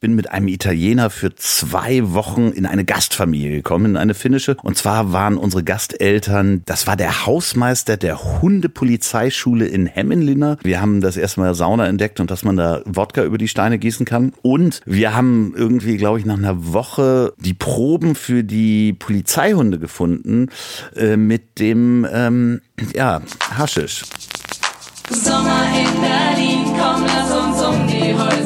bin mit einem Italiener für zwei Wochen in eine Gastfamilie gekommen, in eine finnische. Und zwar waren unsere Gasteltern, das war der Hausmeister der Hundepolizeischule in Hemmenlinna. Wir haben das erste Mal Sauna entdeckt und dass man da Wodka über die Steine gießen kann. Und wir haben irgendwie, glaube ich, nach einer Woche die Proben für die Polizeihunde gefunden äh, mit dem, ähm, ja, Haschisch. Sommer in Berlin, komm, lass uns um die Häuser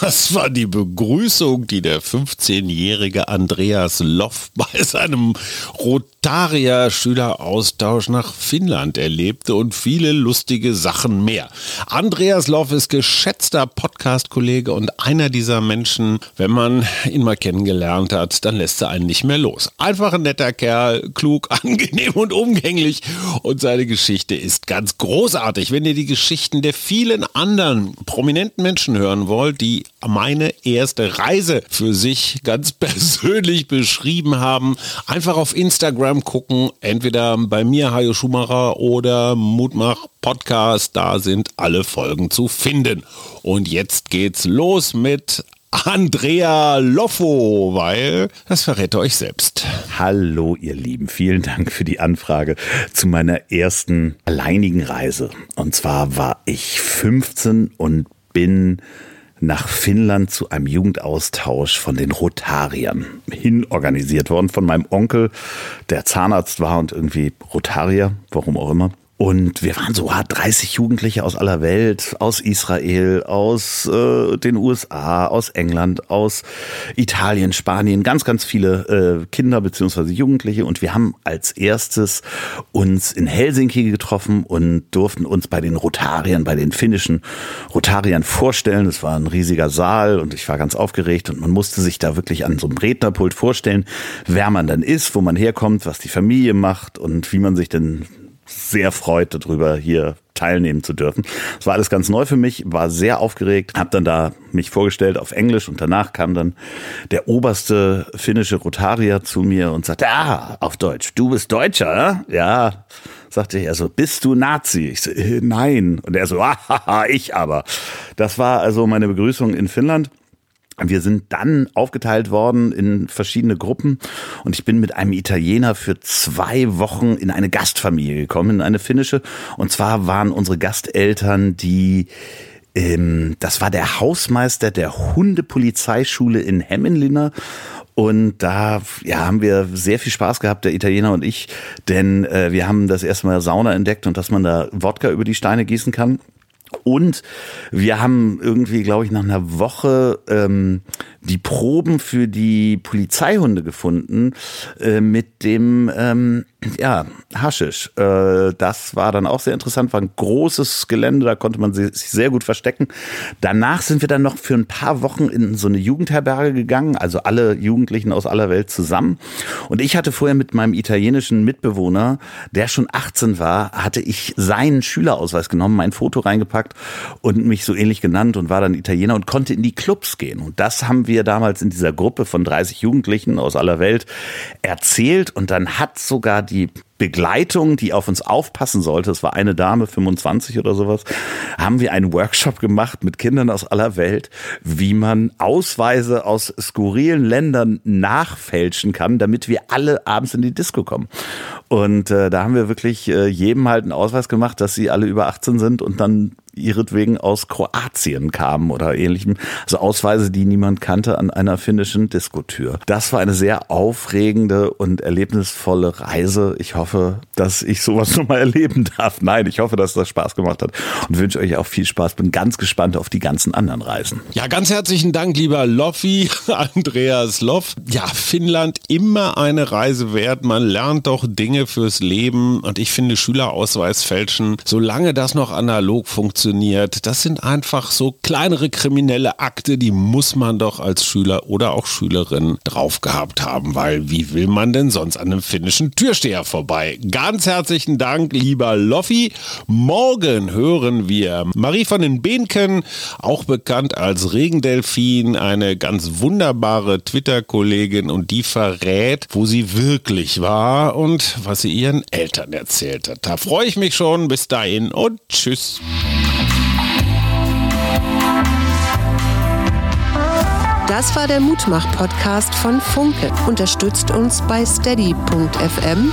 Das war die Begrüßung, die der 15-jährige Andreas Loff bei seinem Rotarier-Schüleraustausch nach Finnland erlebte und viele lustige Sachen mehr. Andreas Loff ist geschätzter Podcast-Kollege und einer dieser Menschen, wenn man ihn mal kennengelernt hat, dann lässt er einen nicht mehr los. Einfach ein netter Kerl, klug, angenehm und umgänglich und seine Geschichte ist ganz großartig. Wenn ihr die Geschichten der vielen anderen prominenten Menschen hören wollt, die meine erste Reise für sich ganz persönlich beschrieben haben, einfach auf Instagram gucken, entweder bei mir, Hajo Schumacher, oder Mutmach Podcast, da sind alle Folgen zu finden. Und jetzt geht's los mit Andrea Loffo, weil das verrät euch selbst. Hallo, ihr Lieben. Vielen Dank für die Anfrage zu meiner ersten alleinigen Reise. Und zwar war ich 15 und bin nach Finnland zu einem Jugendaustausch von den Rotariern hin organisiert worden von meinem Onkel, der Zahnarzt war und irgendwie Rotarier, warum auch immer. Und wir waren so 30 Jugendliche aus aller Welt, aus Israel, aus äh, den USA, aus England, aus Italien, Spanien, ganz, ganz viele äh, Kinder beziehungsweise Jugendliche. Und wir haben als erstes uns in Helsinki getroffen und durften uns bei den Rotariern, bei den finnischen Rotariern vorstellen. Es war ein riesiger Saal und ich war ganz aufgeregt und man musste sich da wirklich an so einem Rednerpult vorstellen, wer man dann ist, wo man herkommt, was die Familie macht und wie man sich denn sehr freut darüber, hier teilnehmen zu dürfen. Das war alles ganz neu für mich, war sehr aufgeregt, habe dann da mich vorgestellt auf Englisch und danach kam dann der oberste finnische Rotarier zu mir und sagte, ah, auf Deutsch, du bist Deutscher, ja? Sagte ich, also bist du Nazi? Ich so, äh, nein. Und er so, ah, ich aber. Das war also meine Begrüßung in Finnland. Wir sind dann aufgeteilt worden in verschiedene Gruppen und ich bin mit einem Italiener für zwei Wochen in eine Gastfamilie gekommen, in eine finnische. Und zwar waren unsere Gasteltern die ähm, das war der Hausmeister der Hundepolizeischule in Hemmenlinna. Und da ja, haben wir sehr viel Spaß gehabt, der Italiener und ich, denn äh, wir haben das erste Mal Sauna entdeckt und dass man da Wodka über die Steine gießen kann. Und wir haben irgendwie, glaube ich, nach einer Woche ähm, die Proben für die Polizeihunde gefunden äh, mit dem ähm, ja, Haschisch. Äh, das war dann auch sehr interessant, war ein großes Gelände, da konnte man sich sehr gut verstecken. Danach sind wir dann noch für ein paar Wochen in so eine Jugendherberge gegangen, also alle Jugendlichen aus aller Welt zusammen. Und ich hatte vorher mit meinem italienischen Mitbewohner, der schon 18 war, hatte ich seinen Schülerausweis genommen, mein Foto reingepackt und mich so ähnlich genannt und war dann Italiener und konnte in die Clubs gehen. Und das haben wir damals in dieser Gruppe von 30 Jugendlichen aus aller Welt erzählt und dann hat sogar die Begleitung, die auf uns aufpassen sollte, es war eine Dame, 25 oder sowas, haben wir einen Workshop gemacht mit Kindern aus aller Welt, wie man Ausweise aus skurrilen Ländern nachfälschen kann, damit wir alle abends in die Disco kommen. Und äh, da haben wir wirklich äh, jedem halt einen Ausweis gemacht, dass sie alle über 18 sind und dann ihretwegen aus Kroatien kamen oder ähnlichem. Also Ausweise, die niemand kannte an einer finnischen Diskotür. Das war eine sehr aufregende und erlebnisvolle Reise. Ich hoffe, hoffe, dass ich sowas nochmal erleben darf. Nein, ich hoffe, dass das Spaß gemacht hat und wünsche euch auch viel Spaß. Bin ganz gespannt auf die ganzen anderen Reisen. Ja, ganz herzlichen Dank, lieber Loffi, Andreas Loff. Ja, Finnland immer eine Reise wert. Man lernt doch Dinge fürs Leben und ich finde Schülerausweis fälschen, solange das noch analog funktioniert, das sind einfach so kleinere kriminelle Akte, die muss man doch als Schüler oder auch Schülerin drauf gehabt haben, weil wie will man denn sonst an einem finnischen Türsteher vorbei? Ganz herzlichen Dank, lieber Loffi. Morgen hören wir Marie von den Behnken, auch bekannt als Regendelfin, eine ganz wunderbare Twitter-Kollegin und die verrät, wo sie wirklich war und was sie ihren Eltern erzählt hat. Da freue ich mich schon. Bis dahin und tschüss. Das war der Mutmach-Podcast von Funke. Unterstützt uns bei steady.fm,